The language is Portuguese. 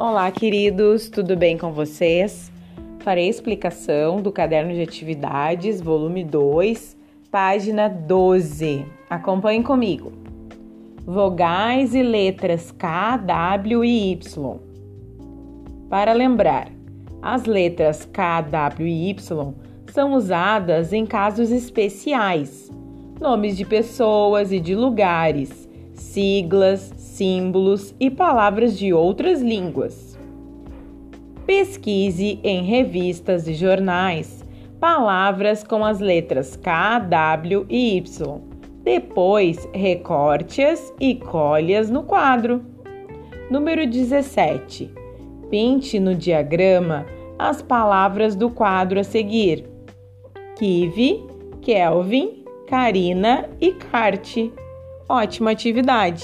Olá, queridos, tudo bem com vocês? Farei explicação do caderno de atividades, volume 2, página 12. Acompanhe comigo. Vogais e letras K, W e Y. Para lembrar, as letras K, W e Y são usadas em casos especiais, nomes de pessoas e de lugares, siglas, símbolos e palavras de outras línguas. Pesquise em revistas e jornais palavras com as letras K, W e Y. Depois, recorte-as e colhe-as no quadro. Número 17. Pinte no diagrama as palavras do quadro a seguir: Kive, Kelvin, Karina e Kart. Ótima atividade!